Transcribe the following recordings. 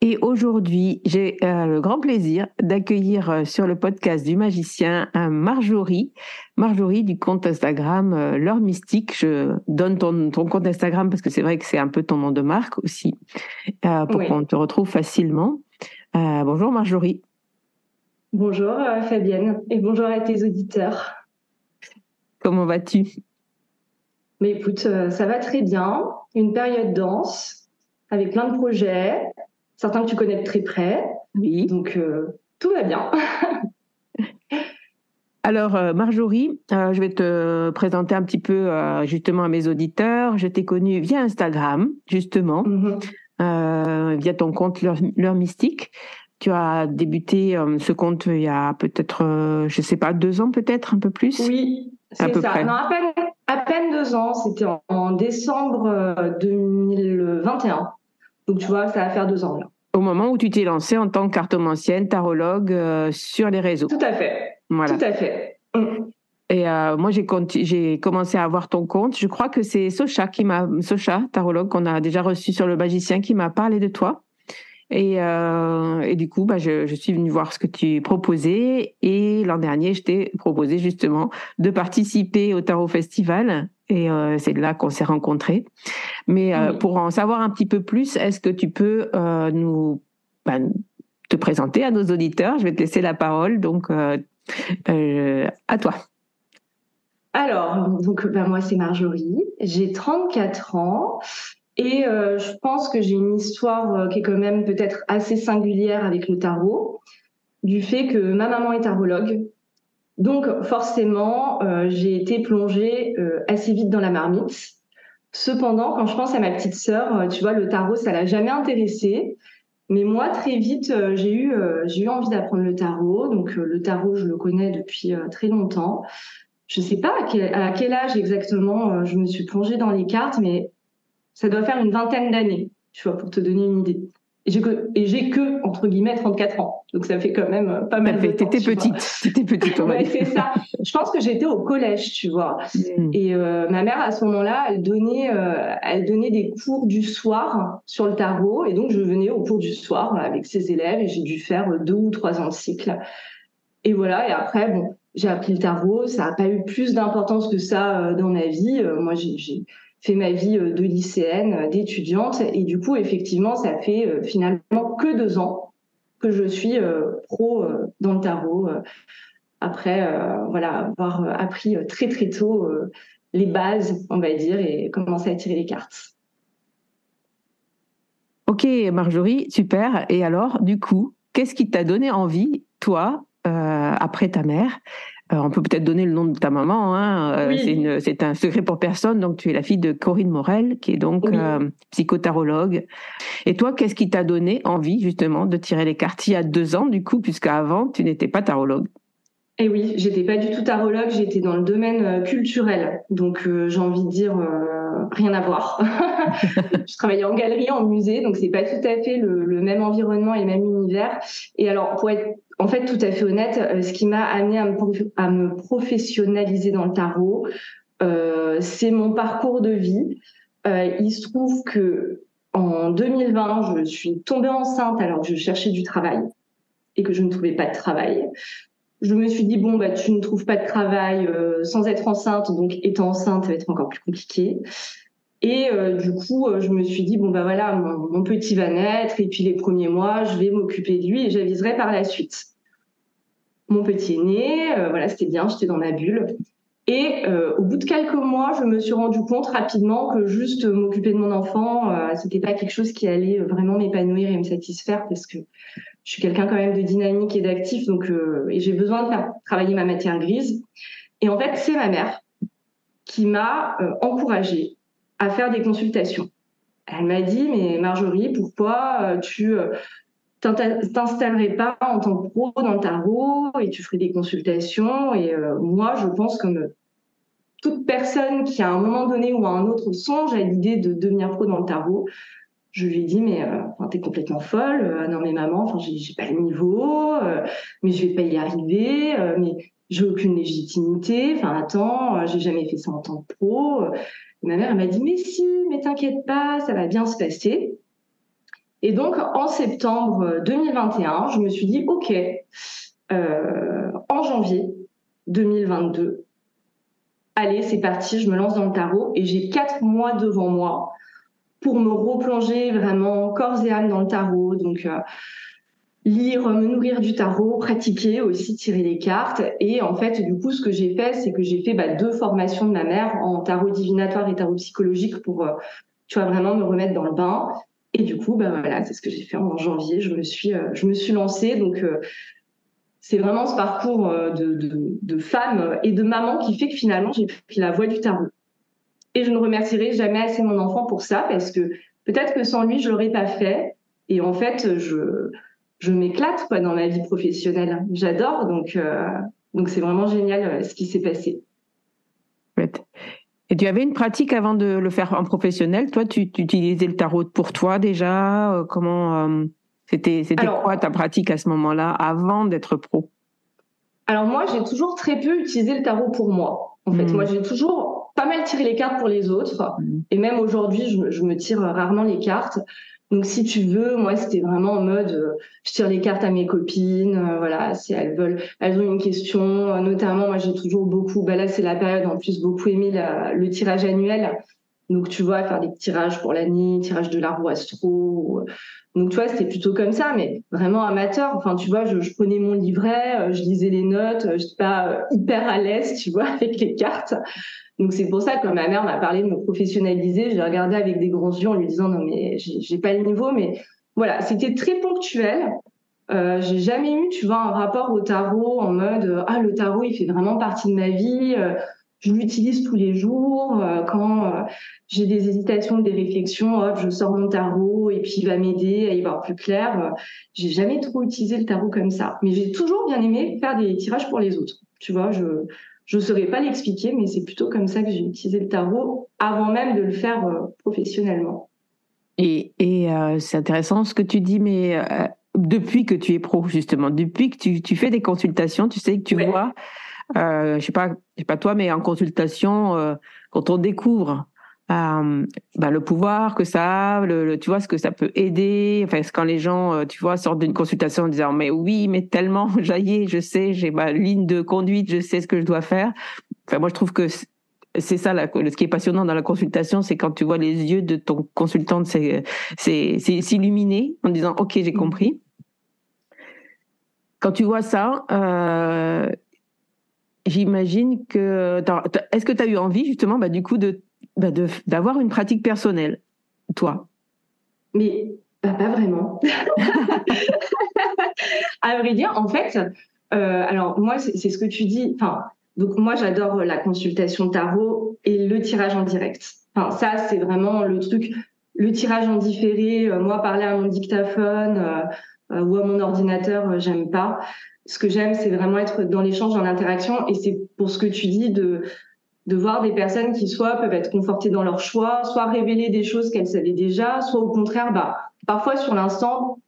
Et aujourd'hui, j'ai euh, le grand plaisir d'accueillir euh, sur le podcast du magicien un Marjorie, Marjorie du compte Instagram euh, Mystique. Je donne ton, compte Instagram parce que c'est vrai que c'est un peu ton nom de marque aussi, pour qu'on te retrouve facilement. bonjour Marjorie. Bonjour Fabienne et bonjour à tes auditeurs. Comment vas-tu? Mais écoute, ça va très bien. Une période dense avec plein de projets, certains que tu connais de très près. Oui. Donc, euh, tout va bien. Alors, euh, Marjorie, euh, je vais te présenter un petit peu justement à mes auditeurs. Je t'ai connue via Instagram, justement, mm-hmm. via ton compte L'heure mystique. Tu as débuté ce compte il y a peut-être, je sais pas, deux ans peut-être, un peu plus? Oui, c'est ça. Près. Non, à peine, à peine deux ans. C'était en, décembre 2021. Donc, tu vois, ça va faire deux ans là. Au moment où tu t'es lancé en tant que cartomancienne, tarologue euh, sur les réseaux. Tout à fait. Voilà. Tout à fait. Mm. Et euh, moi, j'ai, j'ai commencé à avoir ton compte. Je crois que c'est Socha qui m'a, Socha, tarologue qu'on a déjà reçu sur le magicien, qui m'a parlé de toi. Et, euh, et du coup, bah, je, je, suis venue voir ce que tu proposais. Et l'an dernier, je t'ai proposé justement de participer au Tarot Festival et euh, c'est là qu'on s'est rencontrés. Mais euh, pour en savoir un petit peu plus, est-ce que tu peux nous bah, te présenter à nos auditeurs? Je vais te laisser la parole, donc à toi. Alors, donc bah, moi c'est Marjorie, j'ai 34 ans et je pense que j'ai une histoire qui est quand même peut-être assez singulière avec le tarot, du fait que ma maman est tarologue, donc forcément, euh, j'ai été plongée euh, assez vite dans la marmite. Cependant, quand je pense à ma petite sœur, euh, tu vois, le tarot, ça l'a jamais intéressée. Mais moi, très vite, j'ai eu, envie d'apprendre le tarot. Donc le tarot, je le connais depuis très longtemps. Je sais pas à quel, à quel âge exactement je me suis plongée dans les cartes, mais ça doit faire une vingtaine d'années, tu vois, pour te donner une idée. Et j'ai que, et j'ai que, entre guillemets, 34 ans. Donc ça fait quand même pas mal de temps. T'étais petite. T'étais petite, ouais, c'est ça. Je pense que j'étais au collège, tu vois. Mm. Et euh, ma mère, à ce moment-là, elle donnait, euh, elle donnait des cours du soir sur le tarot. Et donc, je venais au cours du soir avec ses élèves et j'ai dû faire deux ou trois ans de cycle. Et voilà. Et après, bon, j'ai appris le tarot. Ça n'a pas eu plus d'importance que ça dans ma vie. moi, j'ai fait ma vie de lycéenne, d'étudiante, et du coup, effectivement, ça fait finalement que deux ans que je suis pro dans le tarot. après, voilà, avoir appris très très tôt les bases, on va dire, et commencer à tirer les cartes. Ok, Marjorie, super. Et alors, du coup, qu'est-ce qui t'a donné envie, toi, euh, après ta mère euh, On peut peut-être donner le nom de ta maman. Hein, euh, c'est un secret pour personne. Donc, tu es la fille de Corinne Morel, qui est donc psychotarologue. Et toi, qu'est-ce qui t'a donné envie, justement, de tirer les y a deux ans, du coup, puisqu'avant, tu n'étais pas tarologue? Eh oui, j'étais pas du tout tarologue, j'étais dans le domaine culturel. Donc j'ai envie de dire rien à voir. je travaillais en galerie, en musée, donc c'est pas tout à fait le, même environnement et le même univers. Et alors, pour être en fait tout à fait honnête, euh, ce qui m'a amené à me, professionnaliser dans le tarot, euh, c'est mon parcours de vie. Euh, il se trouve que en 2020, je suis tombée enceinte alors que je cherchais du travail et que je ne trouvais pas de travail je me suis dit bon bah tu ne trouves pas de travail sans être enceinte donc étant enceinte ça va être encore plus compliqué et euh, du coup euh, je me suis dit bon bah voilà mon, petit va naître et puis les premiers mois je vais m'occuper de lui et j'aviserai par la suite mon petit est né voilà c'était bien j'étais dans ma bulle et au bout de quelques mois je me suis rendu compte rapidement que juste m'occuper de mon enfant c'était pas quelque chose qui allait vraiment m'épanouir et me satisfaire parce que je suis quelqu'un quand même de dynamique et d'actif, donc euh, et j'ai besoin de faire travailler ma matière grise. Et en fait, c'est ma mère qui m'a euh, encouragée à faire des consultations. Elle m'a dit, mais Marjorie, pourquoi euh, tu t'installerais pas en tant que pro dans le tarot et tu ferais des consultations Et moi, je pense comme toute personne qui à un moment donné ou à un autre songe à l'idée de devenir pro dans le tarot, je lui ai dit mais euh, t'es complètement folle euh, non mais maman enfin j'ai pas le niveau euh, mais je vais pas y arriver mais j'ai aucune légitimité enfin attends j'ai jamais fait ça en tant que pro ma mère m'a dit mais si mais t'inquiète pas ça va bien se passer et donc en septembre 2021 je me suis dit ok en janvier 2022 allez c'est parti je me lance dans le tarot et j'ai quatre mois devant moi pour me replonger vraiment corps et âme dans le tarot. Donc, euh, lire, me nourrir du tarot, pratiquer aussi, tirer les cartes. Et en fait, du coup, ce que j'ai fait, c'est que j'ai fait bah, deux formations de ma mère en tarot divinatoire et tarot psychologique pour, euh, tu vois, vraiment me remettre dans le bain. Et du coup, bah voilà, c'est ce que j'ai fait en janvier. Je me suis, euh, je me suis lancée. Donc, c'est vraiment ce parcours de, de, de, femme et de maman qui fait que finalement, j'ai pris la voie du tarot. Et je ne remercierai jamais assez mon enfant pour ça parce que peut-être que sans lui, je l'aurais pas fait. Et en fait, je, je m'éclate quoi dans ma vie professionnelle. J'adore, donc euh, donc c'est vraiment génial euh, ce qui s'est passé. Et tu avais une pratique avant de le faire en professionnel. Toi, tu, utilisais le tarot pour toi déjà. Euh, comment c'était c'était quoi ta pratique à ce moment-là avant d'être pro? Alors moi, j'ai toujours très peu utilisé le tarot pour moi. En fait, hmm. moi, j'ai toujours pas mal tiré les cartes pour les autres. Mm. Et même aujourd'hui, je, me tire rarement les cartes. Donc, si tu veux, moi, c'était vraiment en mode, euh, je tire les cartes à mes copines, euh, voilà, si elles veulent, elles ont une question, euh, notamment, moi, j'ai toujours beaucoup, bah là, c'est la période, en plus, beaucoup aimé le tirage annuel. Donc, tu vois, faire des tirages pour l'année, tirage de l'arbre astro. Donc, tu vois, c'était plutôt comme ça, mais vraiment amateur. Enfin, tu vois, je, je prenais mon livret, je lisais les notes, je n'étais pas hyper à l'aise, tu vois, avec les cartes. Donc c'est pour ça que quand ma mère m'a parlé de me professionnaliser, j'ai regardé avec des grands yeux en lui disant non mais j'ai pas le niveau, mais voilà, c'était très ponctuel. Euh, j'ai jamais eu, tu vois, un rapport au tarot en mode ah le tarot il fait vraiment partie de ma vie, euh, je l'utilise tous les jours. Euh, quand euh, j'ai des hésitations, des réflexions, hop, je sors mon tarot et puis il va m'aider à y voir plus clair. j'ai jamais trop utilisé le tarot comme ça, mais j'ai toujours bien aimé faire des tirages pour les autres. Tu vois, je je ne saurais pas l'expliquer, mais c'est plutôt comme ça que j'ai utilisé le tarot avant même de le faire euh, professionnellement. Et, euh, c'est intéressant ce que tu dis, mais euh, depuis que tu es pro, justement, depuis que tu, fais des consultations, tu sais que tu vois, je sais pas, sais pas toi, mais en consultation, quand on découvre euh, bah, le pouvoir que ça a, le, tu vois, ce que ça peut aider. Enfin, quand les gens, euh, tu vois, sortent d'une consultation en disant mais oui, mais tellement, j'aille, je sais, j'ai ma ligne de conduite, je sais ce que je dois faire. Enfin, moi, je trouve que c'est ça, là, ce qui est passionnant dans la consultation, c'est quand tu vois les yeux de ton consultante s'illuminer en disant ok, j'ai compris. Quand tu vois ça, euh, j'imagine que est-ce que tu as eu envie justement, bah, du coup, de bah, d'avoir une pratique personnelle, toi Mais bah, pas vraiment. à vrai dire, en fait, euh, alors moi, c'est ce que tu dis. Enfin, donc moi, j'adore la consultation tarot et le tirage en direct. Enfin, ça, c'est vraiment le truc. Le tirage en différé, euh, moi, parler à mon dictaphone euh, ou à mon ordinateur, j'aime pas. Ce que j'aime, c'est vraiment être dans l'échange, dans l'interaction. Et c'est pour ce que tu dis de de voir des personnes qui soit peuvent être confortées dans leur choix, soit révéler des choses qu'elles savaient déjà, soit au contraire, bah, parfois sur l'instant,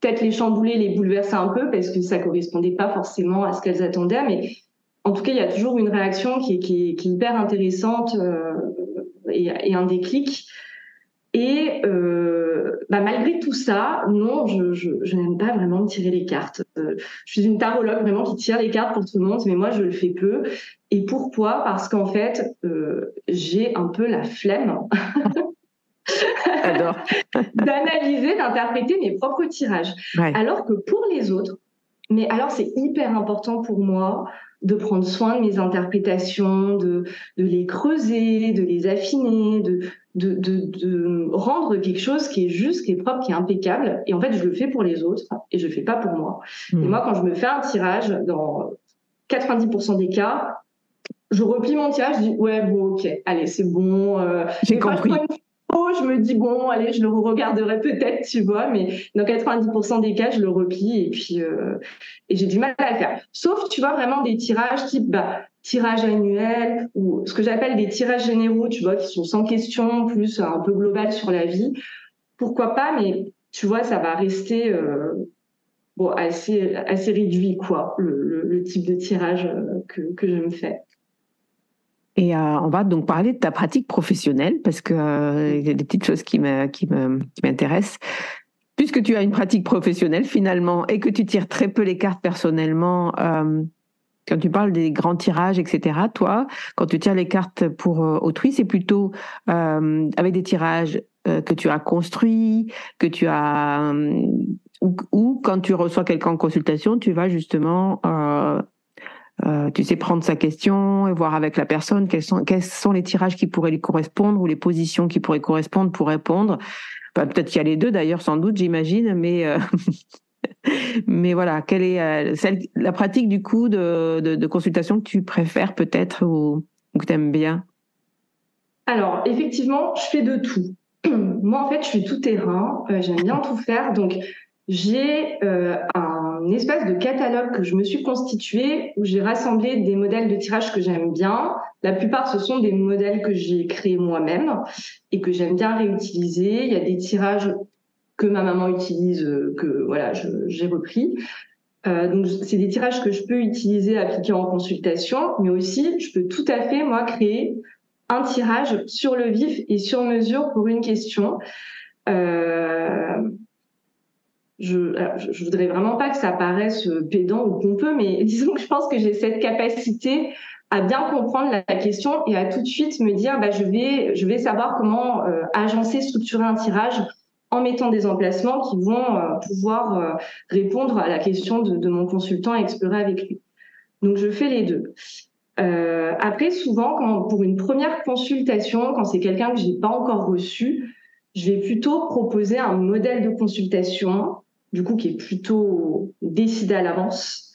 peut-être les chambouler, les bouleverser un peu parce que ça correspondait pas forcément à ce qu'elles attendaient, mais en tout cas, il y a toujours une réaction qui est, qui hyper intéressante euh, et, et, un déclic. Et euh, bah malgré tout ça, non, je, je, je n'aime pas vraiment tirer les cartes. Euh, je suis une tarologue vraiment qui tire les cartes pour tout le monde, mais moi je le fais peu. Et pourquoi? Parce qu'en fait, euh, j'ai un peu la flemme d'analyser, d'interpréter mes propres tirages. Alors que pour les autres, mais alors c'est hyper important pour moi de prendre soin de mes interprétations, de, de les creuser, de les affiner, de, de, de, de, rendre quelque chose qui est juste, qui est propre, qui est impeccable. Et en fait, je le fais pour les autres et je le fais pas pour moi. Et hmm. moi, quand je me fais un tirage, dans 90% des cas, je replie mon tirage, je dis ouais bon ok, allez c'est bon. Euh, J'ai compris je me dis bon, allez, je le regarderai peut-être, tu vois, mais dans 90% des cas, je le replie et puis euh, et j'ai du mal à le faire. Sauf, tu vois, vraiment des tirages type bah, tirage annuel ou ce que j'appelle des tirages généraux, tu vois, qui sont sans question, plus un peu global sur la vie. Pourquoi pas, mais tu vois, ça va rester euh, bon assez assez réduit quoi, le, type de tirage euh, que que je me fais. Et euh, on va donc parler de ta pratique professionnelle parce que euh, il y a des petites choses qui m'intéressent. Puisque tu as une pratique professionnelle finalement et que tu tires très peu les cartes personnellement, quand tu parles des grands tirages, etc. Toi, quand tu tires les cartes pour autrui, c'est plutôt avec des tirages que tu as construits, que tu as ou, quand tu reçois quelqu'un en consultation, tu vas justement euh, tu sais prendre sa question et voir avec la personne quels sont les tirages qui pourraient lui correspondre ou les positions qui pourraient correspondre pour répondre. Bah, peut-être qu'il y a les deux d'ailleurs, sans doute, j'imagine, mais euh, mais voilà, quelle est euh, la pratique du coup de, de, consultation que tu préfères peut-être ou, que tu aimes bien? Alors effectivement, je fais de tout. Moi en fait, je suis tout terrain, j'aime bien tout faire, donc j'ai un un espèce de catalogue que je me suis constitué où j'ai rassemblé des modèles de tirage que j'aime bien. La plupart, ce sont des modèles que j'ai créés moi-même et que j'aime bien réutiliser. Il y a des tirages que ma maman utilise, euh, que voilà, j'ai repris. Euh, donc, c'est des tirages que je peux utiliser, appliquer en consultation, mais aussi, je peux tout à fait, moi, créer un tirage sur le vif et sur mesure pour une question. Euh, je, voudrais vraiment pas que ça paraisse pédant ou pompeux, mais disons que je pense que j'ai cette capacité à bien comprendre la, question et à tout de suite me dire, bah, je vais, je vais savoir comment agencer, structurer un tirage en mettant des emplacements qui vont euh, pouvoir euh, répondre à la question de, mon consultant et explorer avec lui. Donc je fais les deux. après, souvent, pour une première consultation, quand c'est quelqu'un que j'ai pas encore reçu, je vais plutôt proposer un modèle de consultation du coup, qui est plutôt décidé à l'avance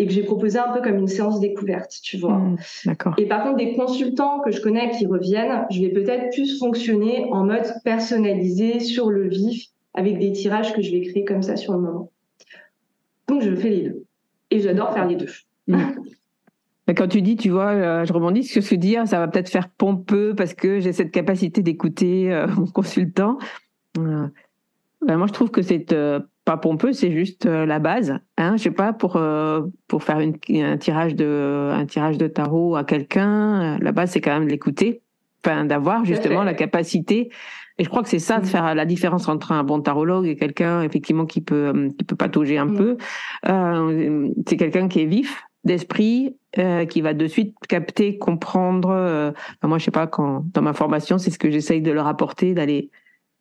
et que j'ai proposé un peu comme une séance découverte, tu vois. Mmh, d'accord. Et par contre, des consultants que je connais qui reviennent, je vais peut-être plus fonctionner en mode personnalisé, sur le vif, avec des tirages que je vais créer comme ça sur le moment. Donc, je fais les deux. Et j'adore faire les deux. Mmh. Quand tu dis, tu vois, euh, je rebondis sur ce que dire, ça va peut-être faire pompeux parce que j'ai cette capacité d'écouter euh, mon consultant. Euh, ben, moi, je trouve que c'est pas pompeux, c'est juste euh, la base. Hein, je sais pas pour euh, pour faire une, un tirage de un tirage de tarot à quelqu'un, euh, la base c'est quand même de l'écouter. Enfin, d'avoir justement la capacité. Et je crois que c'est ça de mm. faire la différence entre un bon tarologue et quelqu'un effectivement qui peut qui peut patauger un mm. peu. Euh, c'est quelqu'un qui est vif d'esprit, euh, qui va de suite capter, comprendre. Moi, je sais pas quand dans ma formation, c'est ce que j'essaye de leur apporter, d'aller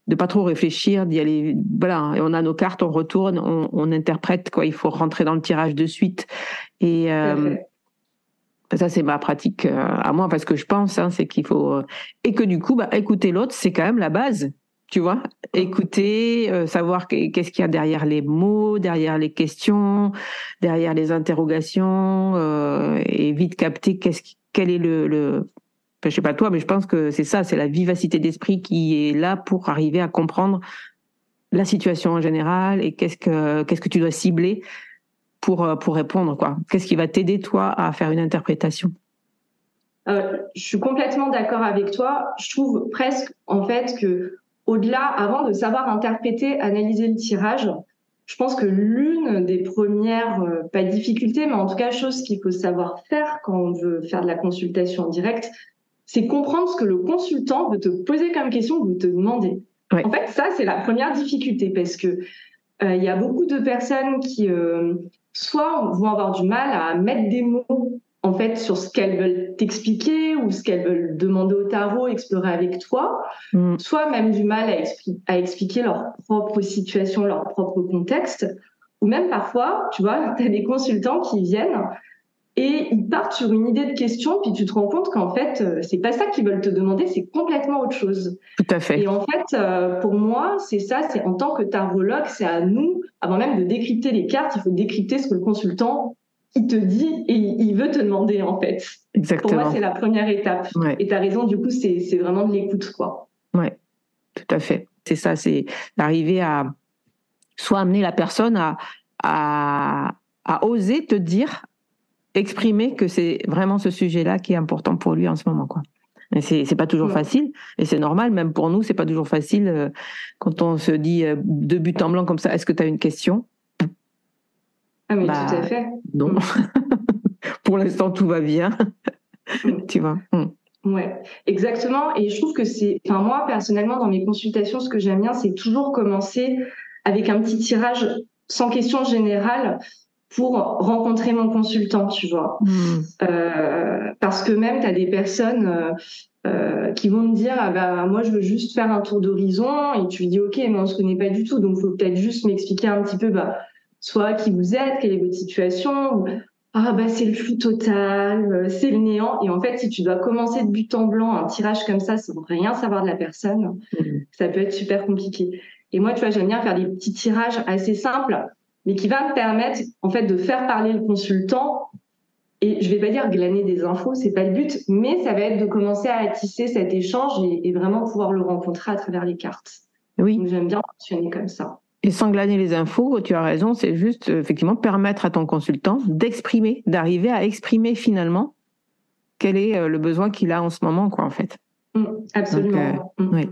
de pas trop réfléchir, d'y aller. Voilà, et on a nos cartes, on retourne, on, on, interprète quoi. Il faut rentrer dans le tirage de suite. Et euh, ça, c'est ma pratique euh, à moi parce que je pense, hein, c'est qu'il faut euh, et que du coup, bah, écouter l'autre, c'est quand même la base. Tu vois, écouter, savoir qu'est-ce qu'il y a derrière les mots, derrière les questions, derrière les interrogations, et vite capter qu'est-ce quel est le, le je sais pas toi, mais je pense que c'est ça, c'est la vivacité d'esprit qui est là pour arriver à comprendre la situation en général et qu'est-ce que qu'est-ce que tu dois cibler pour euh, pour répondre quoi. Qu'est-ce qui va t'aider toi à faire une interprétation? Euh, Je suis complètement d'accord avec toi. Je trouve presque en fait que au-delà, avant de savoir interpréter, analyser le tirage, je pense que l'une des premières, euh, pas difficultés, mais en tout cas chose qu'il faut savoir faire quand on veut faire de la consultation directe, c'est comprendre ce que le consultant veut te poser comme question, veut te demander. En fait, ça, c'est la première difficulté parce que euh, il y a beaucoup de personnes qui, euh, soit vont avoir du mal à mettre des mots en fait sur ce qu'elles veulent t'expliquer ou ce qu'elles veulent demander au tarot, explorer avec toi, mm. soit même du mal à, à, expliquer leur propre situation, leur propre contexte, ou même parfois, tu vois, tu as des consultants qui viennent et ils partent sur une idée de question, puis tu te rends compte qu'en fait, euh, c'est pas ça qu'ils veulent te demander, c'est complètement autre chose. Tout à fait. Et en fait, euh, pour moi, c'est ça, c'est en tant que tarologue, c'est à nous, avant même de décrypter les cartes, il faut décrypter ce que le consultant il te dit et il veut te demander en fait. Exactement. Pour moi, c'est la première étape. Et tu as raison, du coup, c'est vraiment de l'écoute, quoi. Ouais, tout à fait. C'est ça, c'est d'arriver à soit amener la personne à, à, à oser te dire exprimer que c'est vraiment ce sujet-là qui est important pour lui en ce moment, quoi. Mais c'est c'est pas toujours facile et c'est normal même pour nous c'est pas toujours facile euh, quand on se dit euh, de but en blanc comme ça est-ce que tu as une question? Ah mais bah, tout à fait. Non. Mm. pour l'instant tout va bien. Mm. tu vois. Mm. Ouais, exactement et je trouve que c'est enfin moi personnellement dans mes consultations ce que j'aime bien c'est toujours commencer avec un petit tirage sans question générale pour rencontrer mon consultant, tu vois. Hmm. Euh, parce que même, tu as des personnes euh, euh, qui vont me dire, ah bah, moi, je veux juste faire un tour d'horizon, et tu lui dis, OK, mais on se connaît pas du tout, donc faut peut-être juste m'expliquer un petit peu, bah, soit qui vous êtes, quelle est votre situation, ou, ah bah c'est le flou total, euh, c'est le néant. Et en fait, si tu dois commencer de but en blanc un tirage comme ça sans rien savoir de la personne, hmm. ça peut être super compliqué. Et moi, tu vois, j'aime bien faire des petits tirages assez simples mais qui va me permettre en fait de faire parler le consultant. Et je vais pas dire glaner des infos, c'est pas le but, mais ça va être de commencer à tisser cet échange et, vraiment pouvoir le rencontrer à travers les cartes. Oui. J'aime bien fonctionner comme ça. Et sans glaner les infos, tu as raison, c'est juste effectivement permettre à ton consultant d'exprimer, d'arriver à exprimer finalement quel est euh, le besoin qu'il a en ce moment, quoi, en fait. Mmh, absolument. Euh, mmh. oui.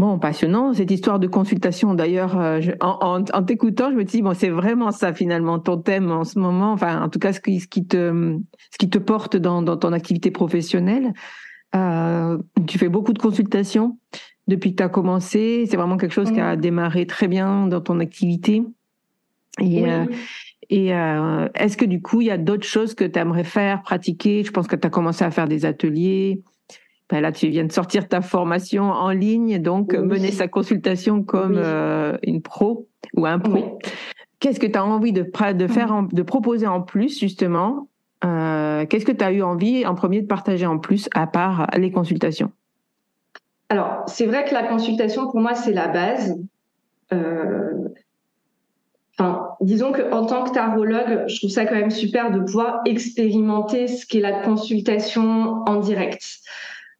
Bon, passionnant cette histoire de consultation. D'ailleurs, euh, en, t'écoutant, je me dis bon, c'est vraiment ça finalement ton thème en ce moment. Enfin, en tout cas, ce qui, ce qui te, ce qui te porte dans, dans ton activité professionnelle. Euh, tu fais beaucoup de consultations depuis que tu as commencé. C'est vraiment quelque chose qui a démarré très bien dans ton activité. Et, euh, et euh, est-ce que du coup, il y a d'autres choses que tu aimerais faire, pratiquer? Je pense que tu as commencé à faire des ateliers. Ben là, tu viens de sortir ta formation en ligne, donc mener sa consultation comme euh, une pro ou un pro. Qu'est-ce que tu as envie de, de faire, de proposer en plus, justement euh, Qu'est-ce que tu as eu envie, en premier, de partager en plus, à part les consultations? Alors, c'est vrai que la consultation, pour moi, c'est la base. Euh, enfin, disons qu'en tant que tarologue, je trouve ça quand même super de pouvoir expérimenter ce qu'est la consultation en direct.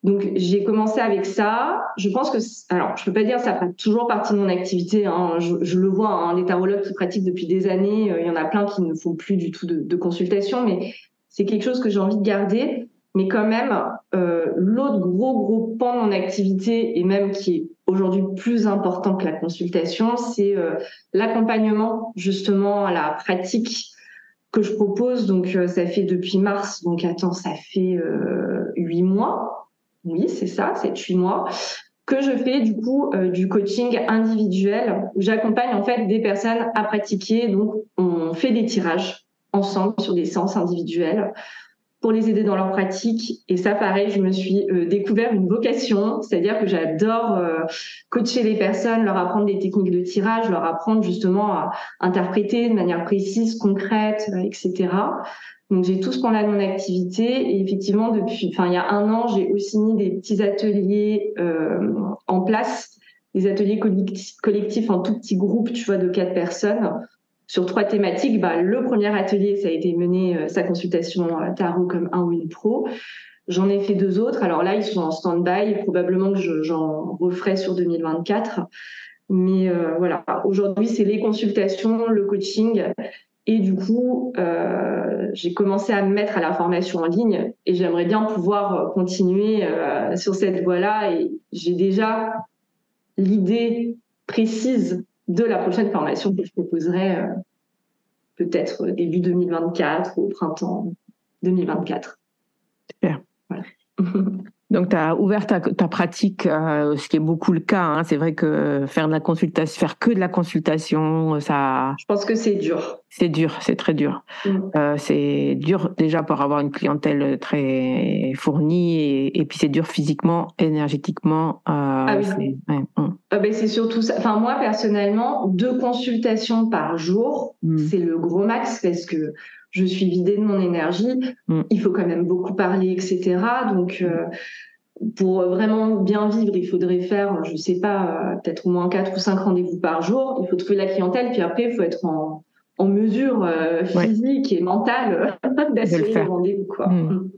Donc j'ai commencé avec ça. Je pense que, alors je peux pas dire ça fait toujours partie de mon activité. Hein. Je, le vois, hein, les tarologues qui pratiquent depuis des années, euh, il y en a plein qui ne font plus du tout de, consultation, mais c'est quelque chose que j'ai envie de garder. Mais quand même, euh, l'autre gros gros pan de mon activité et même qui est aujourd'hui plus important que la consultation, c'est euh, l'accompagnement justement à la pratique que je propose. Donc ça fait depuis mars, donc attends, ça fait huit mois oui, c'est ça, 7-8 mois, que je fais du coup du coaching individuel où j'accompagne en fait des personnes à pratiquer. Donc, on fait des tirages ensemble sur des séances individuelles pour les aider dans leur pratique. Et ça, pareil, je me suis euh, découvert une vocation, c'est-à-dire que j'adore euh, coacher les personnes, leur apprendre des techniques de tirage, leur apprendre justement à interpréter de manière précise, concrète, euh, etc. Donc j'ai tout ce qu'on a de mon activité et effectivement depuis, enfin il y a un an, j'ai aussi mis des petits ateliers en place, des ateliers collectifs en tout petits groupes, tu vois, de quatre personnes sur trois thématiques. Bah, le premier atelier, ça a été mené euh, sa consultation euh, tarot comme un ou une pro. J'en ai fait deux autres. Alors là, ils sont en stand-by. Probablement que j'en referai sur 2024. Mais euh, voilà, aujourd'hui, c'est les consultations, le coaching. Et du coup, j'ai commencé à me mettre à la formation en ligne et j'aimerais bien pouvoir continuer sur cette voie-là. Et j'ai déjà l'idée précise de la prochaine formation que je proposerai euh, peut-être début 2024 ou au printemps 2024. Super. Donc, tu as ouvert ta, pratique, euh, ce qui est beaucoup le cas. Hein. C'est vrai que faire de la consultation, faire que de la consultation, ça. Je pense que c'est dur. C'est dur, c'est très dur. Mm. Euh, c'est dur déjà pour avoir une clientèle très fournie et, puis c'est dur physiquement, énergétiquement. Euh, ah oui. Mm. Ah ben, c'est surtout ça. Enfin, moi, personnellement, deux consultations par jour, mm. c'est le gros max parce que je suis vidée de mon énergie. Mm. Il faut quand même beaucoup parler, etc. Donc, euh, pour vraiment bien vivre, il faudrait faire, je sais pas, euh, peut-être au moins quatre ou cinq rendez-vous par jour. Il faut trouver la clientèle, puis après, il faut être en, mesure euh, physique et mentale d'assurer les rendez-vous. Quoi. Mm.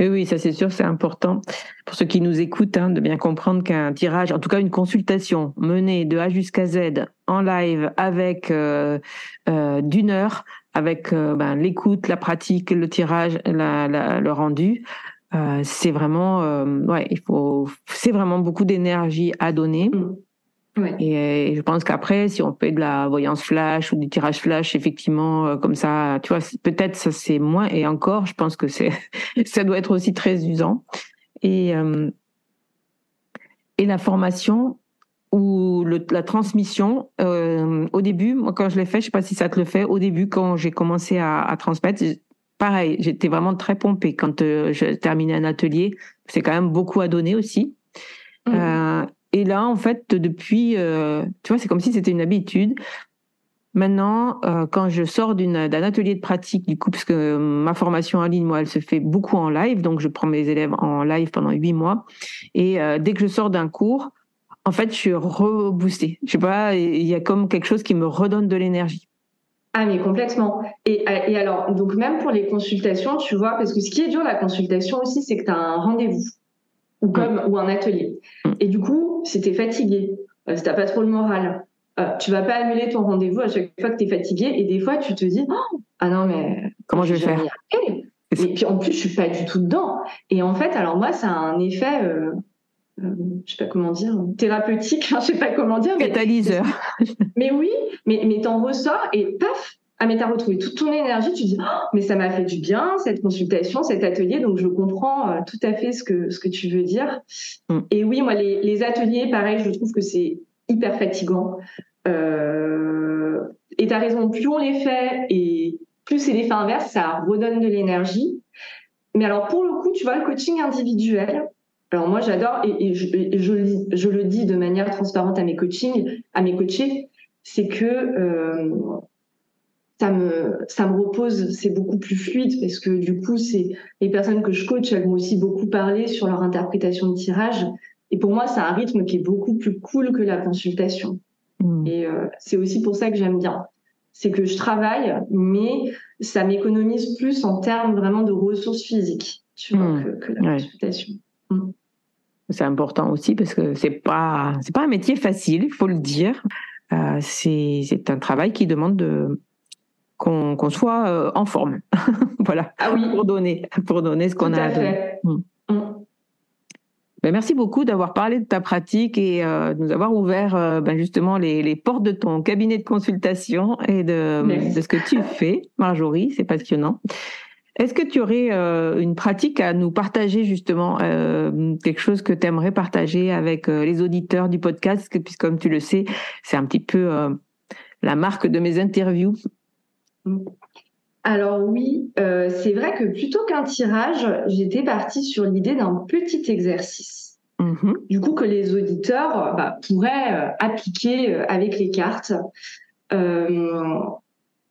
Oui, oui, ça c'est sûr, c'est important pour ceux qui nous écoutent hein, de bien comprendre qu'un tirage, en tout cas une consultation menée de A jusqu'à Z en live avec d'une heure, avec euh, ben, l'écoute, la pratique, le tirage, le rendu. Euh, c'est vraiment, euh, ouais, il faut, c'est vraiment beaucoup d'énergie à donner. Mm. Et, je pense qu'après, si on fait de la voyance flash ou du tirage flash, effectivement, comme ça, tu vois, peut-être ça c'est moins. Et encore, je pense que c'est, ça doit être aussi très usant. Et et la formation, ou la transmission, euh, au début, moi quand je l'ai fait, je sais pas si ça te le fait, au début quand j'ai commencé à, transmettre, pareil, j'étais vraiment très pompée quand euh, je terminais un atelier. C'est quand même beaucoup à donner aussi. Mmh. Euh, et là, en fait, depuis, tu vois, c'est comme si c'était une habitude. Maintenant, quand je sors d'un atelier de pratique, du coup, parce que ma formation en ligne, moi, elle se fait beaucoup en live, donc je prends mes élèves en live pendant huit mois. Et dès que je sors d'un cours, en fait, je suis reboostée. Je sais pas, il y a comme quelque chose qui me redonne de l'énergie. Ah mais complètement. Et, et, alors, donc même pour les consultations, tu vois, parce que ce qui est dur la consultation aussi, c'est que tu as un rendez-vous ou mm. comme ou un atelier. Mm. Et du coup, si tu es fatigué, euh, si tu pas trop le moral, euh, tu vas pas annuler ton rendez-vous à chaque fois que tu es fatigué et des fois tu te dis oh, ah non mais comment je vais faire Et puis en plus, je suis pas du tout dedans. Et en fait, alors moi, ça a un effet euh, euh, je sais pas comment dire, thérapeutique, je sais pas comment dire. Catalyseur. Mais, oui, mais, mais t'en ressors et paf, ah mais t'as retrouvé toute ton énergie, tu dis oh, mais ça m'a fait du bien cette consultation, cet atelier, donc je comprends euh, tout à fait ce que ce que tu veux dire. Mm. Et oui, moi les, les, ateliers, pareil, je trouve que c'est hyper fatigant. Euh, et t'as raison, plus on les fait et plus c'est l'effet inverse, ça redonne de l'énergie. Mais alors pour le coup, tu vois, le coaching individuel, alors moi j'adore et, je, je, le dis de manière transparente à mes coachings, à mes coachés, c'est que euh, ça me ça me repose, c'est beaucoup plus fluide parce que du coup c'est les personnes que je coach, elles vont aussi beaucoup parler sur leur interprétation de tirage et pour moi c'est un rythme qui est beaucoup plus cool que la consultation. Mmh. Et euh, c'est aussi pour ça que j'aime bien. C'est que je travaille, mais ça m'économise plus en termes vraiment de ressources physiques, tu vois, mmh. que, la consultation. Mmh. C'est important aussi parce que c'est pas c'est pas un métier facile, il faut le dire. Euh, c'est un travail qui demande de qu'on soit euh, en forme, voilà, ah oui. pour donner pour donner ce qu'on a à, donner. Mm. Mm. Ben, merci beaucoup d'avoir parlé de ta pratique et euh, de nous avoir ouvert ben, justement les, les, portes de ton cabinet de consultation et de, de ce que tu fais, Marjorie. C'est passionnant. Est-ce que tu aurais euh, une pratique à nous partager justement, euh, quelque chose que tu aimerais partager avec euh, les auditeurs du podcast, puisque comme tu le sais, c'est un petit peu la marque de mes interviews. Alors oui, c'est vrai que plutôt qu'un tirage, j'étais partie sur l'idée d'un petit exercice. Mm-hmm. Du coup, que les auditeurs bah, pourraient appliquer avec les cartes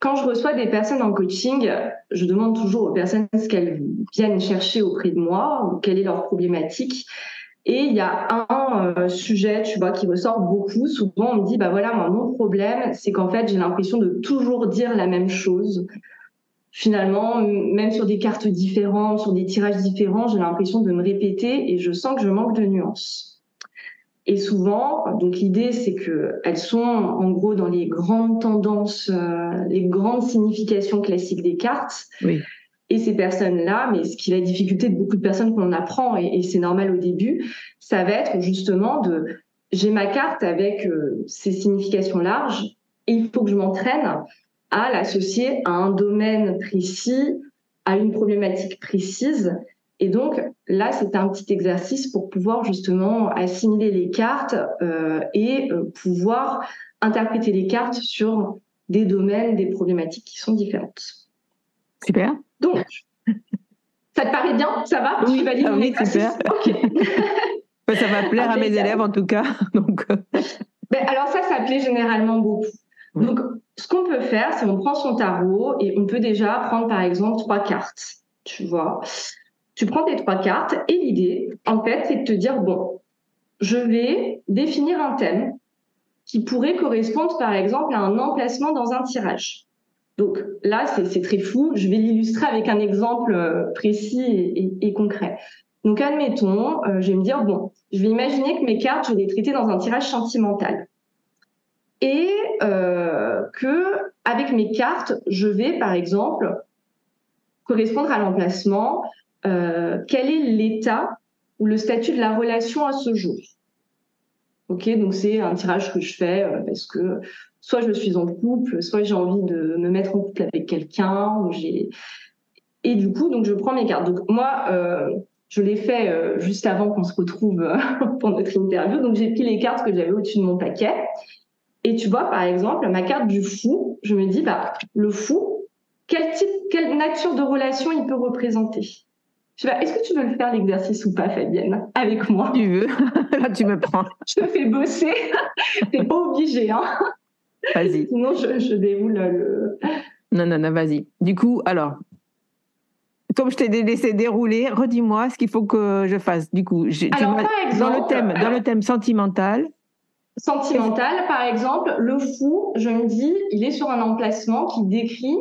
quand je reçois des personnes en coaching, je demande toujours aux personnes ce qu'elles viennent chercher auprès de moi ou quelle est leur problématique. Et il y a un euh, sujet, tu vois, qui ressort beaucoup. Souvent, on me dit, bah voilà, mon problème, c'est qu'en fait, j'ai l'impression de toujours dire la même chose. Finalement, même sur des cartes différentes, sur des tirages différents, j'ai l'impression de me répéter et je sens que je manque de nuances. Et souvent, donc l'idée, c'est que elles sont en gros dans les grandes tendances, euh, les grandes significations classiques des cartes. Oui. Et ces personnes-là, mais ce qui est la difficulté de beaucoup de personnes qu'on apprend, et, c'est normal au début, ça va être justement de j'ai ma carte avec euh, ces significations larges, et il faut que je m'entraîne à l'associer à un domaine précis, à une problématique précise, et donc là, c'est un petit exercice pour pouvoir justement assimiler les cartes euh, et euh, pouvoir interpréter les cartes sur des domaines, des problématiques qui sont différentes. Super. Donc, ça te paraît bien? Ça va? Oui, ah oui super. ça va plaire à mes élèves en tout cas. Donc... Euh. Ben, alors ça, ça plaît généralement beaucoup. Donc, ce qu'on peut faire, c'est on prend son tarot et on peut déjà prendre par exemple trois cartes. Tu vois tu prends tes trois cartes et l'idée, en fait, c'est de te dire, bon, je vais définir un thème qui pourrait correspondre, par exemple, à un emplacement dans un tirage. Donc là, c'est très fou. Je vais l'illustrer avec un exemple euh, précis et, concret. Donc admettons, euh, je vais me dire, bon, je vais imaginer que mes cartes, je vais les traiter dans un tirage sentimental. Et euh, que avec mes cartes, je vais, par exemple, correspondre à l'emplacement euh, quel est l'état ou le statut de la relation à ce jour? Ok, donc c'est un tirage que je fais euh, parce que soit je suis en couple, soit j'ai envie de me mettre en couple avec quelqu'un, et du coup donc je prends mes cartes. Donc moi euh, je l'ai fait juste avant qu'on se retrouve pour notre interview, donc j'ai pris les cartes que j'avais au-dessus de mon paquet. Et tu vois par exemple ma carte du fou, je me dis bah le fou, quel type, quelle nature de relation il peut représenter? Est-ce que tu veux le faire l'exercice ou pas, Fabienne, avec moi Tu veux Là, tu me prends. je te fais bosser. T'es pas obligé, hein Vas-y. Sinon, je, déroule le. Non, non, non, vas-y. Du coup, alors, comme je t'ai laissé dérouler, redis-moi ce qu'il faut que je fasse. Du coup, alors, par exemple, dans le thème, dans le thème sentimental. Sentimental, par exemple, le fou, je me dis, il est sur un emplacement qui décrit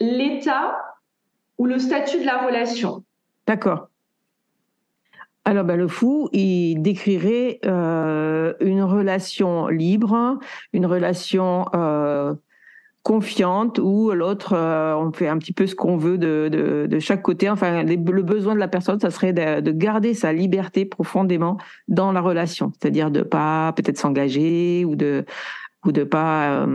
l'état ou le statut de la relation. D'accord. Alors, ben, le fou, il décrirait euh, une relation libre, une relation euh, confiante où l'autre, euh, on fait un petit peu ce qu'on veut de, de, chaque côté. Enfin, le besoin de la personne, ça serait de, garder sa liberté profondément dans la relation, c'est-à-dire de pas peut-être s'engager ou de ou de pas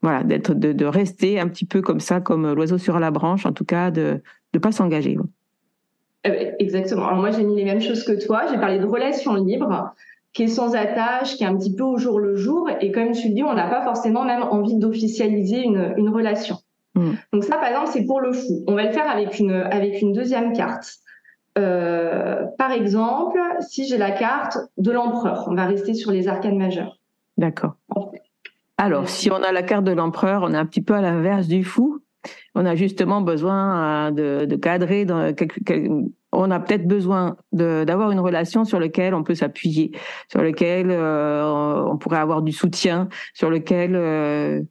voilà d'être de, de rester un petit peu comme ça, comme l'oiseau sur la branche, en tout cas de ne pas s'engager. Euh, exactement. Alors moi, j'ai mis les mêmes choses que toi. J'ai parlé de relation libre, qui est sans attache, qui est un petit peu au jour le jour. Et comme tu le dis, on n'a pas forcément même envie d'officialiser une, une, relation. Mm. Donc ça, par exemple, c'est pour le fou. On va le faire avec une, avec une deuxième carte. Euh, par exemple, si j'ai la carte de l'empereur, on va rester sur les arcanes majeures. D'accord. Alors, si on a la carte de l'empereur, on est un petit peu à l'inverse du fou on a justement besoin euh, de, cadrer. On a peut-être besoin d'avoir une relation sur laquelle on peut s'appuyer, sur laquelle euh, on pourrait avoir du soutien, sur lequel euh,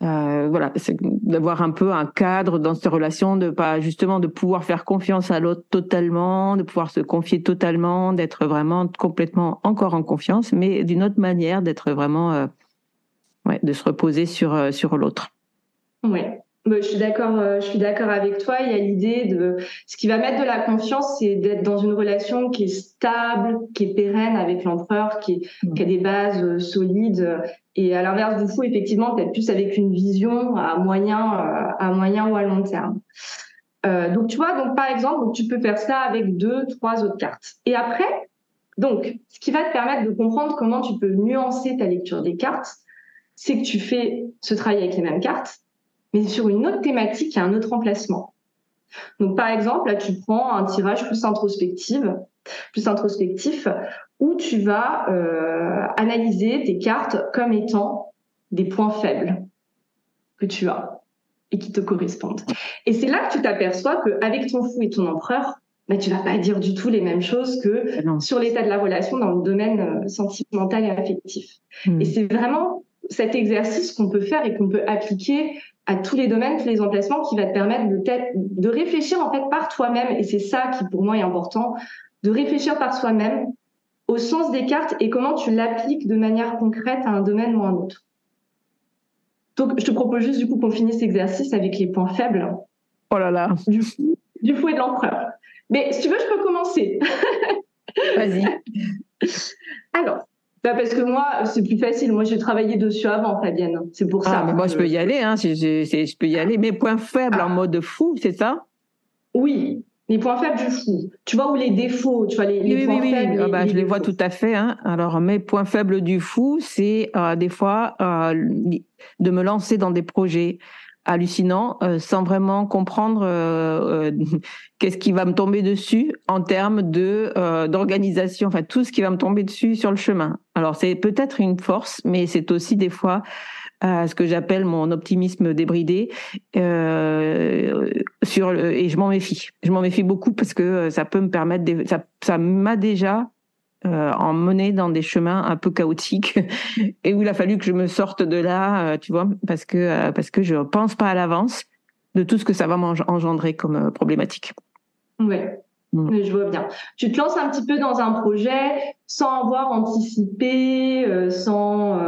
voilà, d'avoir un peu un cadre dans cette relation, de pas justement de pouvoir faire confiance à l'autre totalement, de pouvoir se confier totalement, d'être vraiment complètement encore en confiance, mais d'une autre manière, d'être vraiment, ouais, de se reposer sur sur l'autre. Oui, je suis d'accord, euh, je suis d'accord avec toi. Il y a l'idée de ce qui va mettre de la confiance, c'est d'être dans une relation qui est stable, qui est pérenne avec l'empereur, qui, qui, a des bases euh, solides. Et à l'inverse du fou, effectivement, peut-être plus avec une vision à moyen, euh, à moyen ou à long terme. Euh, donc, tu vois, donc par exemple, donc, tu peux faire ça avec deux, trois autres cartes. Et après, donc, ce qui va te permettre de comprendre comment tu peux nuancer ta lecture des cartes, c'est que tu fais ce travail avec les mêmes cartes, mais sur une autre thématique et un autre emplacement. Donc, par exemple, là, tu prends un tirage plus introspectif, plus introspectif, où tu vas euh, analyser tes cartes comme étant des points faibles que tu as et qui te correspondent. Et c'est là que tu t'aperçois qu'avec ton fou et ton empereur, bah, tu vas pas dire du tout les mêmes choses que sur l'état de la relation dans le domaine euh, sentimental et affectif. Hmm. Et c'est vraiment cet exercice qu'on peut faire et qu'on peut appliquer à tous les domaines, tous les emplacements, qui va te permettre de, de réfléchir en fait par toi-même. Et c'est ça qui pour moi est important, de réfléchir par soi-même au sens des cartes et comment tu l'appliques de manière concrète à un domaine ou à un autre. Donc, je te propose juste du coup qu'on finisse l'exercice avec les points faibles. Oh là là. Du, du fouet de l'empereur. Mais si tu veux, je peux commencer. Vas-y. Alors, bah, parce que moi, c'est plus facile. Moi, j'ai travaillé dessus avant, Fabienne. C'est pour ça. Ah, mais moi, je peux y aller. Hein, je, je, peux y aller. Mes points faibles en mode fou, c'est ça? Oui. Les points faibles du fou. Tu vois, ou les défauts, tu vois, les, oui, points oui, faibles. Ah bah, je les vois tout à fait. Hein. Alors, mes points faibles du fou, c'est euh, des fois euh, de me lancer dans des projets hallucinants euh, sans vraiment comprendre euh, euh, qu'est-ce qui va me tomber dessus en termes de d'organisation, enfin tout ce qui va me tomber dessus sur le chemin. Alors, c'est peut-être une force, mais c'est aussi des fois à ce que j'appelle mon optimisme débridé euh, sur et je m'en méfie. Je m'en méfie beaucoup parce que ça peut me permettre ça ça m'a déjà euh, emmené dans des chemins un peu chaotiques et où il a fallu que je me sorte de là, euh, tu vois, parce que euh, parce que je pense pas à l'avance de tout ce que ça va engendrer comme euh, problématique. Ouais. Mm. Je vois bien. Tu te lances un petit peu dans un projet sans avoir anticipé, euh, sans,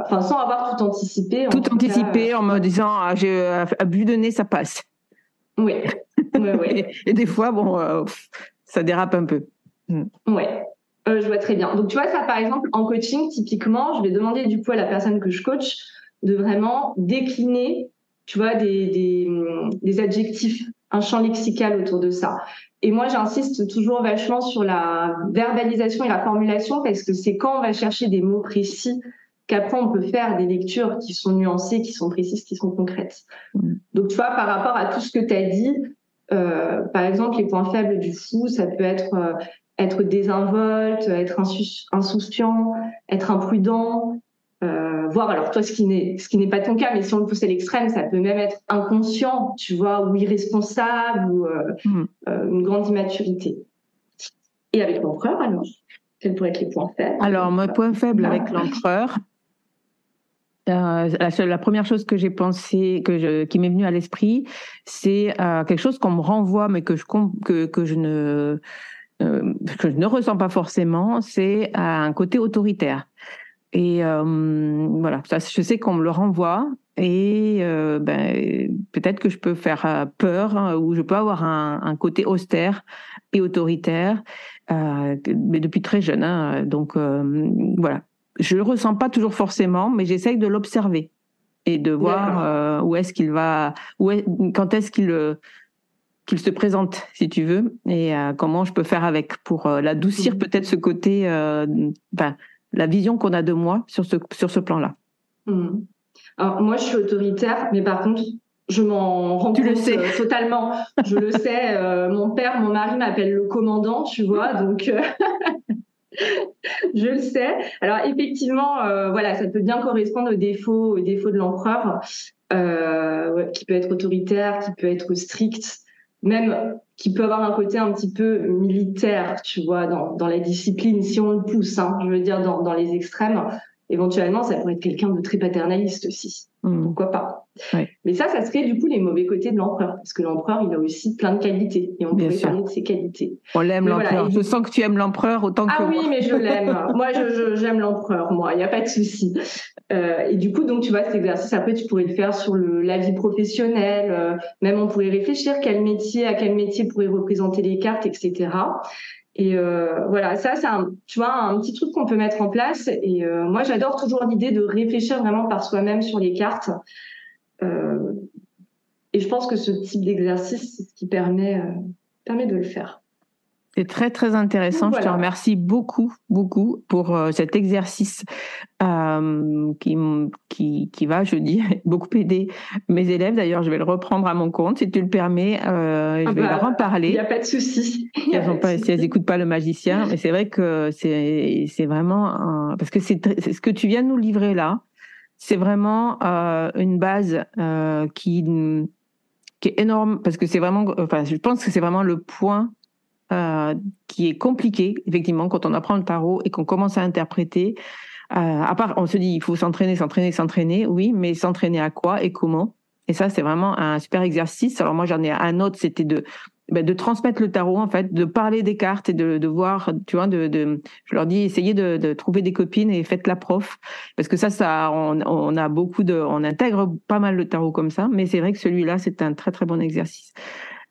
enfin, sans avoir tout anticipé. tout anticipé en me disant ah, j'ai à but de nez ça passe. Oui. ouais, et, des fois bon ça dérape un peu. Mm. Ouais. Je vois très bien. Donc tu vois ça par exemple en coaching typiquement, je vais demander du coup à la personne que je coach de vraiment décliner, tu vois des, des, des adjectifs, un champ lexical autour de ça. Et moi, j'insiste toujours vachement sur la verbalisation et la formulation parce que c'est quand on va chercher des mots précis qu'après on peut faire des lectures qui sont nuancées, qui sont précises, qui sont concrètes. Mm. Donc, tu vois, par rapport à tout ce que tu as dit, euh, par exemple, les points faibles du fou, ça peut être euh, être désinvolte, être insouciant, être imprudent, euh, voir alors toi ce qui n'est ce qui n'est pas ton cas mais si on le pousse à l'extrême ça peut même être inconscient tu vois ou irresponsable ou euh, hmm. euh, une grande immaturité. Et avec l'empereur alors quels pourraient être les points faibles? Alors mon point faible avec l'empereur la, la, première chose que j'ai pensé, que je, qui m'est venue à l'esprit, c'est quelque chose qu'on me renvoie, mais que je que, que je ne que je ne ressens pas forcément, c'est un côté autoritaire. Et euh, voilà, ça, je sais qu'on me le renvoie et euh, ben, peut-être que je peux faire euh, peur hein, ou je peux avoir un, un côté austère et autoritaire, euh, mais depuis très jeune. Hein, donc euh, voilà, je le ressens pas toujours forcément, mais j'essaye de l'observer et de voir où est-ce qu'il va, où est, quand est-ce qu'il qu'il se présente, si tu veux, et comment je peux faire avec pour l'adoucir mmh. peut-être ce côté, ben, la vision qu'on a de moi sur ce, sur ce plan-là. Hmm. Alors, moi, je suis autoritaire, mais par contre, je m'en rends tu compte le sais. Euh, totalement. Je le sais. Euh, mon père, mon mari m'appelle le commandant, tu vois, donc euh, je le sais. Alors effectivement, voilà, ça peut bien correspondre aux défauts, aux défauts de l'empereur, qui peut être autoritaire, qui peut être strict, même qui peut avoir un côté un petit peu militaire, tu vois, dans, dans la discipline, si on le pousse, hein, je veux dire, dans, dans les extrêmes. Éventuellement, ça pourrait être quelqu'un de très paternaliste aussi. Hmm. Pourquoi pas Mais ça, ça serait du coup les mauvais côtés de l'empereur, parce que l'empereur, il a aussi plein de qualités, et on peut parler de ses qualités. On l'aime l'empereur. je sens que tu aimes l'empereur autant que Ah oui, mais je l'aime. moi, je, j'aime l'empereur, moi, il n'y a pas de souci. Euh, et du coup, donc, tu vois, cet exercice, après, tu pourrais le faire sur le, la vie professionnelle. Euh, même, on pourrait réfléchir quel métier, à quel métier pourrait représenter les cartes, etc. Et euh, voilà, ça, c'est un, tu vois, un petit truc qu'on peut mettre en place. Et euh, moi, j'adore toujours l'idée de réfléchir vraiment par soi-même sur les cartes. Euh, Et je pense que ce type d'exercice, c'est ce qui permet, permet de le faire. C'est très très intéressant. Je te remercie beaucoup beaucoup pour euh, cet exercice euh, qui, qui, qui va, je dis, beaucoup aider mes élèves. D'ailleurs, je vais le reprendre à mon compte si tu le permets. Euh, je ah vais bah, leur en parler. Il n'y a pas de souci. Si elles n'écoutent pas le magicien, mais c'est vrai que c'est c'est vraiment parce que c'est ce que tu viens de nous livrer là. C'est vraiment euh, une base euh, qui est énorme parce que c'est vraiment. Enfin, je pense que c'est vraiment le point euh, qui est compliqué, effectivement, quand on apprend le tarot et qu'on commence à interpréter. À part, on se dit, il faut s'entraîner, s'entraîner, s'entraîner, oui, mais s'entraîner à quoi et comment? Et ça, c'est vraiment un super exercice. Alors moi, j'en ai un autre, c'était de ben, de transmettre le tarot en fait, de parler des cartes et de, de voir, tu vois, de, de, je leur dis essayez de, de trouver des copines et faites la prof parce que ça, ça, on, on a beaucoup de, on intègre pas mal le tarot comme ça, mais c'est vrai que celui-là c'est un très très bon exercice.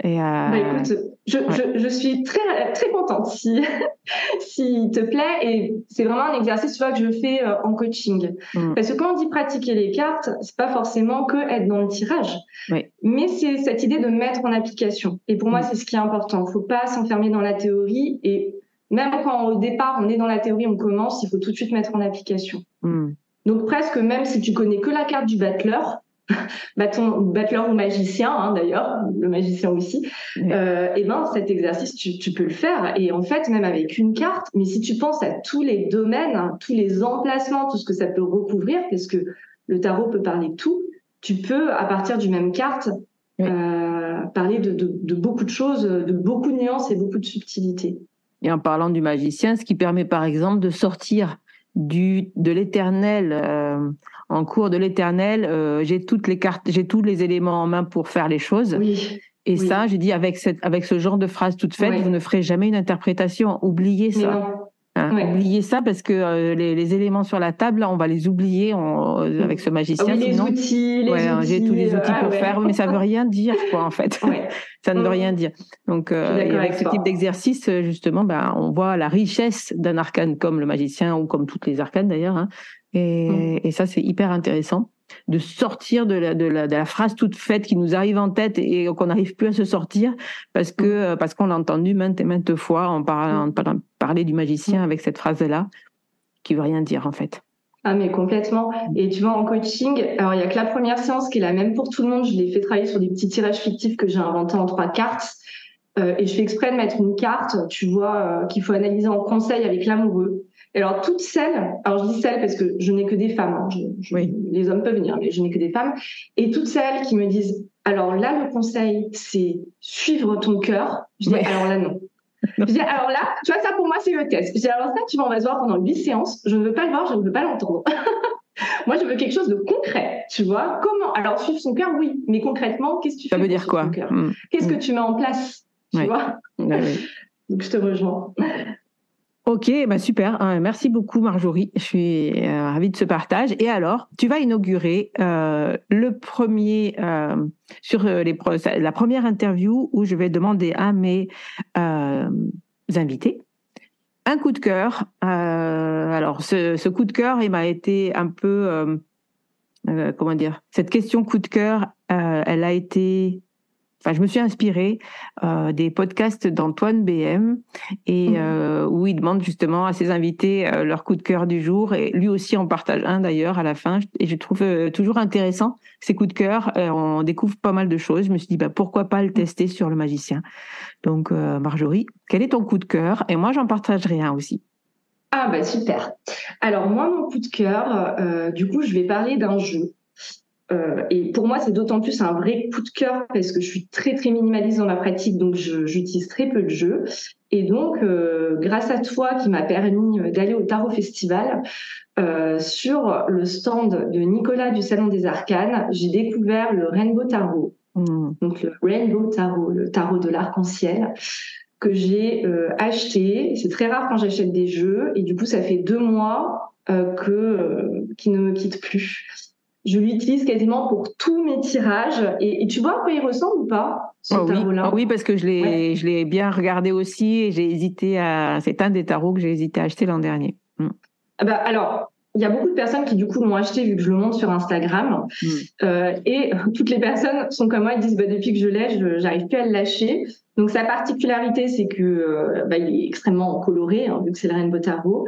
Et euh... bah, écoute, je, je, je, suis très très contente si s'il te plaît et c'est vraiment un exercice tu vois que je fais euh, en coaching mm. parce que quand on dit pratiquer les cartes c'est pas forcément que être dans le tirage oui. mais c'est cette idée de mettre en application et pour moi mm. c'est ce qui est important faut pas s'enfermer dans la théorie et même quand au départ on est dans la théorie on commence il faut tout de suite mettre en application mm. donc presque même si tu connais que la carte du battleur bâton, battleur ou magicien hein, d'ailleurs, le magicien aussi, euh, et ben cet exercice tu, tu, peux le faire et en fait même avec une carte, mais si tu penses à tous les domaines, tous les emplacements, tout ce que ça peut recouvrir, parce que le tarot peut parler de tout, tu peux à partir du même carte euh, parler de, de, de, beaucoup de choses, de beaucoup de nuances et beaucoup de subtilités. Et en parlant du magicien, ce qui permet par exemple de sortir du de l'éternel. Euh, en cours de l'éternel, euh, j'ai toutes les cartes, j'ai tous les éléments en main pour faire les choses. Oui. Et ça, j'ai dit avec cette, avec ce genre de phrase toute faite, vous ne ferez jamais une interprétation. Oubliez ça. Hein, Oubliez ça parce que euh, les, les, éléments sur la table, là, on va les oublier on, euh, avec ce magicien. Ah les outils, les ouais, J'ai tous les outils pour faire, mais ça veut rien dire, quoi, en fait. ça ne veut rien dire. Donc, avec, ce type d'exercice, justement, ben, on voit la richesse d'un arcane comme le magicien ou comme toutes les arcanes d'ailleurs. Hein, et, mm. et ça, c'est hyper intéressant de sortir de la, de, la, de la phrase toute faite qui nous arrive en tête et qu'on n'arrive plus à se sortir parce que mm. euh, parce qu'on l'a entendu maintes et maintes fois en parlant, mm. parler du magicien avec cette phrase-là qui veut rien dire en fait. Ah mais complètement. Et tu vois en coaching, alors il y a que la première séance qui est la même pour tout le monde. Je l'ai fait travailler sur des petits tirages fictifs que j'ai inventés en trois cartes. Euh, et je fais exprès de mettre une carte, tu vois, euh, qu'il faut analyser en conseil avec l'amoureux alors toutes celles, alors je dis celles parce que je n'ai que des femmes, hein, les hommes peuvent venir, mais je n'ai que des femmes, et toutes celles qui me disent, alors là le conseil c'est suivre ton cœur, je dis alors là non. Je dis alors là, tu vois ça pour moi c'est le test. Je dis alors ça tu vas on va se voir pendant huit séances, je ne veux pas le voir, je ne veux pas l'entendre. moi je veux quelque chose de concret, tu vois. Comment Alors suivre son cœur oui, mais concrètement qu'est-ce que tu fais Ça veut dire quoi? hmm. Qu'est-ce que hmm. tu mets en place, tu vois? Donc je te rejoins. Ok, bah super. Hein, merci beaucoup Marjorie. Je suis euh, ravie de ce partage. Et alors, tu vas inaugurer euh, le premier euh, sur les la première interview où je vais demander à mes invités un coup de cœur. alors, ce, coup de cœur, il m'a été un peu comment dire Cette question coup de cœur, elle a été Enfin, je me suis inspirée euh, des podcasts d'Antoine BM et mmh. euh, où il demande justement à ses invités euh, leur coup de cœur du jour et lui aussi en partage un d'ailleurs à la fin et je trouve toujours intéressant ces coups de cœur. On découvre pas mal de choses. Je me suis dit bah pourquoi pas le tester sur le magicien. Donc Marjorie, quel est ton coup de cœur? Et moi j'en partagerai un aussi. Ah bah super. Alors moi mon coup de cœur, du coup je vais parler d'un jeu euh, et pour moi, c'est d'autant plus un vrai coup de cœur parce que je suis très très minimaliste dans ma pratique, donc j'utilise très peu de jeux. Et donc, euh, grâce à toi qui m'a permis d'aller au Tarot Festival, euh, sur le stand de Nicolas du Salon des Arcanes, j'ai découvert le Rainbow Tarot. Mmh. Donc le Rainbow Tarot, le tarot de l'arc-en-ciel que j'ai euh, acheté. C'est très rare quand j'achète des jeux et du coup, ça fait deux mois euh, que qui ne me quitte plus je l'utilise quasiment pour tous mes tirages. Et, tu vois à quoi il ressemble ou pas ce oh oui. Oh oui, parce que je l'ai, je l'ai bien regardé aussi et j'ai hésité à. C'est un des tarots que j'ai hésité à acheter l'an dernier. Mm. Ah bah, alors, il y a beaucoup de personnes qui du coup l'ont acheté vu que je le montre sur Instagram. Mm. Euh, et toutes les personnes sont comme moi, ils disent bah, depuis que je l'ai, je j'arrive plus à le lâcher. Donc sa particularité, c'est que euh, bah, il est extrêmement coloré, hein, vu que c'est le Rainbow Tarot.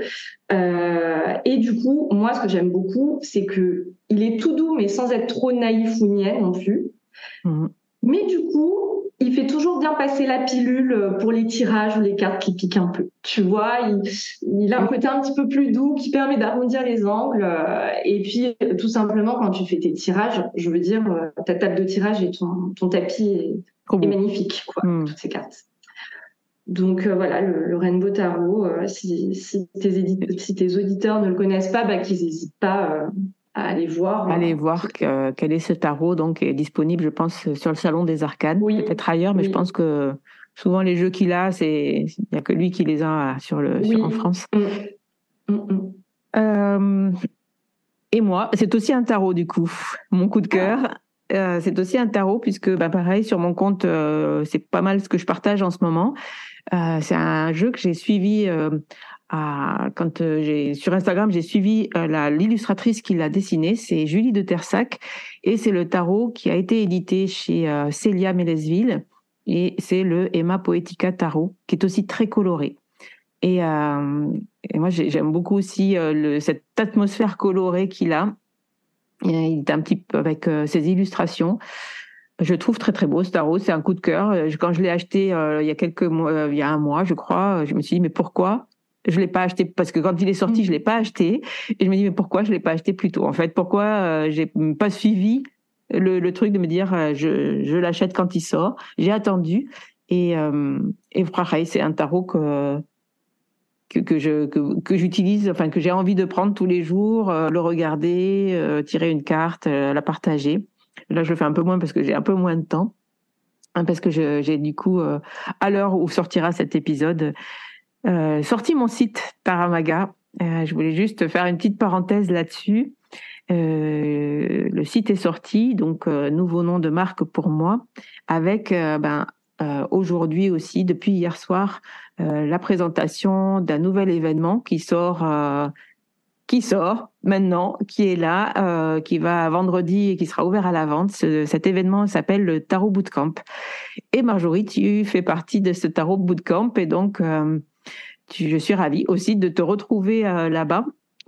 Euh, et du coup, moi, ce que j'aime beaucoup, c'est que il est tout doux, mais sans être trop naïf ou niais non plus. Mm. Mais du coup, il fait toujours bien passer la pilule pour les tirages ou les cartes qui piquent un peu. Tu vois, il, a un côté un petit peu plus doux qui permet d'arrondir les angles. Euh, et puis, tout simplement, quand tu fais tes tirages, je veux dire, euh, ta table de tirage et ton, tapis est, magnifique, quoi, hmm. toutes ces cartes. Donc euh, voilà, le, Rainbow Tarot, si, tes auditeurs ne le connaissent pas, bah, qu'ils n'hésitent pas aller voir. Aller voir quel est ce tarot, donc est disponible, je pense, sur le salon des arcades, peut-être ailleurs, mais je pense que souvent les jeux qu'il a, c'est il n'y a que lui qui les a sur le en France. Mm. Mm, mm. Euh, et moi, c'est aussi un tarot du coup, mon coup de cœur. Euh, c'est aussi un tarot puisque, bah, pareil, sur mon compte, euh, c'est pas mal ce que je partage en ce moment. c'est un jeu que j'ai suivi quand euh, j'ai sur Instagram, j'ai suivi euh, l'illustratrice qui l'a dessiné, c'est Julie de Tersac, et c'est le tarot qui a été édité chez euh, Célia Mélesville, et c'est le Emma Poetica Tarot, qui est aussi très coloré. Et, moi, j'aime beaucoup aussi cette atmosphère colorée qu'il a. il est un petit peu avec ses illustrations. Je trouve très très beau ce tarot, c'est un coup de cœur. Quand je l'ai acheté il y a quelques mois, il y a un mois, je crois, je me suis dit mais pourquoi je l'ai pas acheté? Parce que quand il est sorti, je l'ai pas acheté. Et je me dis mais pourquoi je l'ai pas acheté plus tôt En fait, pourquoi euh, j'ai pas suivi le, le, truc de me dire euh, je, je l'achète quand il sort? J'ai attendu et euh, et pareil, c'est un tarot que que, je que, que j'utilise, enfin que j'ai envie de prendre tous les jours, euh, le regarder, euh, tirer une carte, la partager. Là, je le fais un peu moins parce que j'ai un peu moins de temps, hein, parce que j'ai du coup à l'heure où sortira cet épisode, euh, sorti mon site Taramaga. Euh, je voulais juste faire une petite parenthèse là-dessus. Euh, le site est sorti, donc euh, nouveau nom de marque pour moi, avec ben, aujourd'hui aussi, depuis hier soir, la présentation d'un nouvel événement qui sort qui sort maintenant, qui est là, euh, qui va vendredi et qui sera ouvert à la vente. cet événement s'appelle le Tarot Bootcamp. Et Marjorie, tu fais partie de ce Tarot Bootcamp et donc euh, je suis ravie aussi de te retrouver euh, là-bas.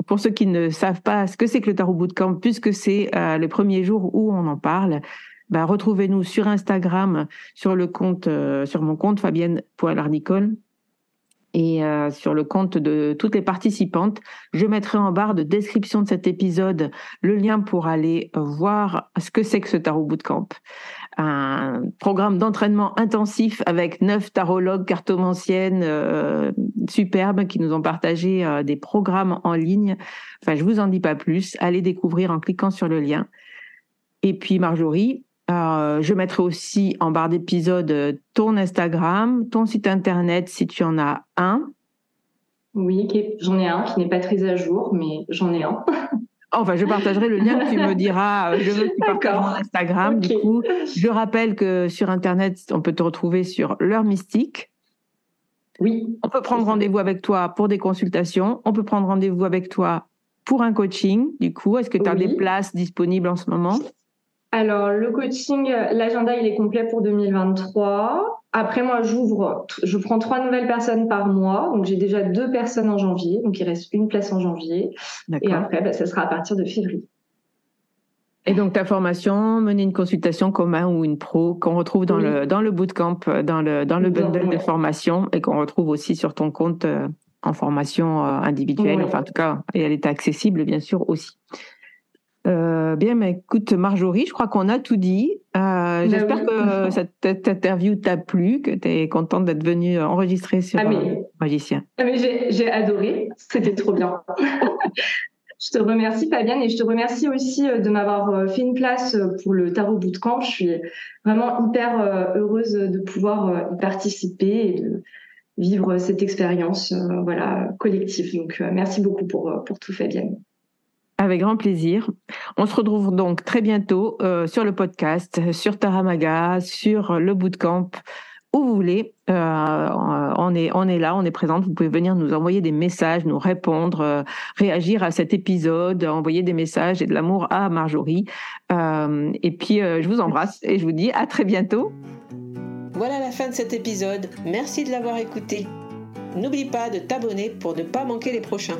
Pour ceux qui ne savent pas ce que c'est que le Tarot Bootcamp, puisque c'est euh, le premier jour où on en parle, bah, retrouvez-nous sur Instagram, sur le compte, euh, sur mon compte Fabienne Poilarnicole et sur le compte de toutes les participantes. Je mettrai en barre de description de cet épisode le lien pour aller voir ce que c'est que ce Tarot Bootcamp un programme d'entraînement intensif avec neuf tarologues cartomanciennes euh, superbes qui nous ont partagé euh, des programmes en ligne. Enfin, je vous en dis pas plus. Allez découvrir en cliquant sur le lien. Et puis Marjorie, euh, je mettrai aussi en barre d'épisode ton Instagram, ton site internet si tu en as un. Oui, j'en ai un qui n'est pas très à jour, mais j'en ai un. Enfin, je partagerai le lien que tu me diras. Euh, je veux que tu partages Instagram. Du coup, je rappelle que sur Internet, on peut te retrouver sur L'heure mystique. Oui. On peut prendre rendez-vous avec toi pour des consultations. On peut prendre rendez-vous avec toi pour un coaching. Du coup, est-ce que tu as des places disponibles en ce moment? Alors, le coaching, l'agenda, il est complet pour 2023. Après, moi, j'ouvre, je prends trois nouvelles personnes par mois. Donc, j'ai déjà deux personnes en janvier. Donc, il reste une place en janvier. Et après, bah, ça sera à partir de février. Et donc, ta formation, mener une consultation commun ou une pro qu'on retrouve dans, le, dans le bootcamp, dans le, dans le bundle de formation et qu'on retrouve aussi sur ton compte euh, en formation euh, individuelle. Enfin, en tout cas, et elle est accessible, bien sûr, aussi. Euh, bien, mais écoute, Marjorie, je crois qu'on a tout dit. Euh, bah j'espère que cette, interview t'a plu, que tu es contente d'être venue enregistrer sur ah, euh, Magicien. Ah, j'ai adoré, c'était trop bien. je te remercie Fabienne et je te remercie aussi de m'avoir fait une place pour le Tarot Bootcamp. Je suis vraiment hyper heureuse de pouvoir y participer et de vivre cette expérience voilà, collective. Donc merci beaucoup pour, pour tout Fabienne. Avec grand plaisir. On se retrouve donc très bientôt euh, sur le podcast, sur Taramaga, sur le bootcamp où vous voulez. on, est, on est là, on est présente. Vous pouvez venir nous envoyer des messages, nous répondre, réagir à cet épisode, envoyer des messages et de l'amour à Marjorie. et puis, je vous embrasse et je vous dis à très bientôt. Voilà la fin de cet épisode. Merci de l'avoir écouté. N'oublie pas de t'abonner pour ne pas manquer les prochains.